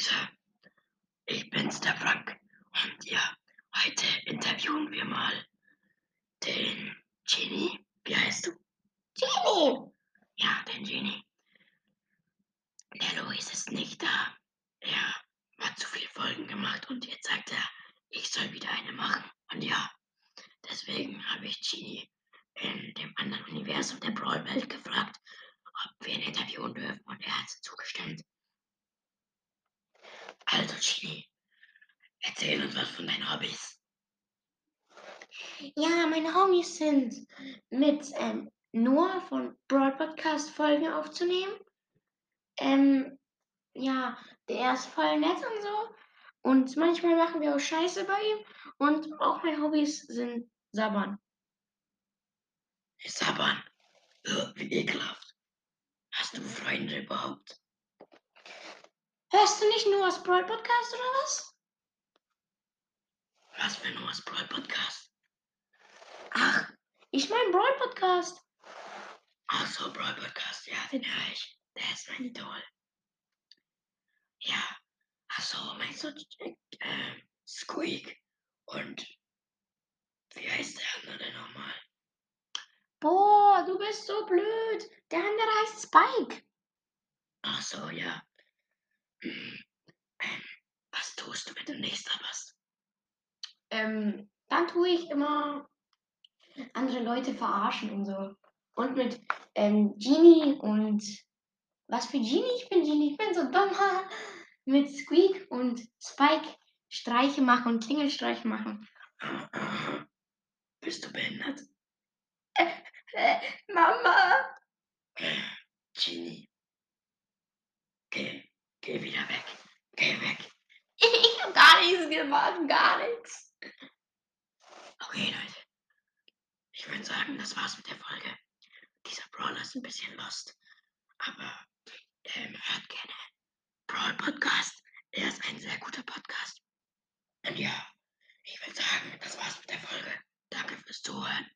Leute, ich bin's, der Frank. Und ja, heute interviewen wir mal den Genie. Wie heißt du? Genie! Ja, den Genie. Der Luis ist nicht da. Er hat zu viele Folgen gemacht und jetzt sagt er, ich soll wieder eine machen. Und ja, deswegen habe ich Genie in dem anderen Universum der Brawl-Welt gefragt, ob wir ihn interviewen dürfen und er hat zugestimmt. Genie, erzähl uns was von deinen Hobbys. Ja, meine Hobbys sind mit ähm, Noah von Broad Podcast Folgen aufzunehmen. Ähm, ja, der ist voll nett und so. Und manchmal machen wir auch Scheiße bei ihm. Und auch meine Hobbys sind Sabbern. Sabbern. Wie ekelhaft. Hast du Freunde überhaupt? Hörst du nicht Noahs Broad Podcast oder was? Was für Noahs Brawl Podcast? Ach, ich mein Broad Podcast. Ach so, Brawl Podcast. Ja, den höre ich. Der ist mein Idol. Ja. Ach so, meinst du äh, Squeak? Und wie heißt der andere nochmal? Boah, du bist so blöd. Der andere heißt Spike. Ach so, ja. Was tust du, du nicht sabberst? Ähm, dann tue ich immer andere Leute verarschen und so. Und mit ähm, Genie und was für Genie? Ich bin Genie, ich bin so dumm. mit Squeak und Spike Streiche machen und Klingelstreiche machen. Bist du behindert? Äh, Mama! Genie. Geh, wieder weg. Geh weg. Ich hab gar nichts gemacht, gar nichts. Okay, Leute. Ich würde sagen, das war's mit der Folge. Dieser Brawler ist ein bisschen lost. Aber ähm, hört gerne Brawl Podcast. Er ist ein sehr guter Podcast. Und ja, ich würde sagen, das war's mit der Folge. Danke fürs Zuhören.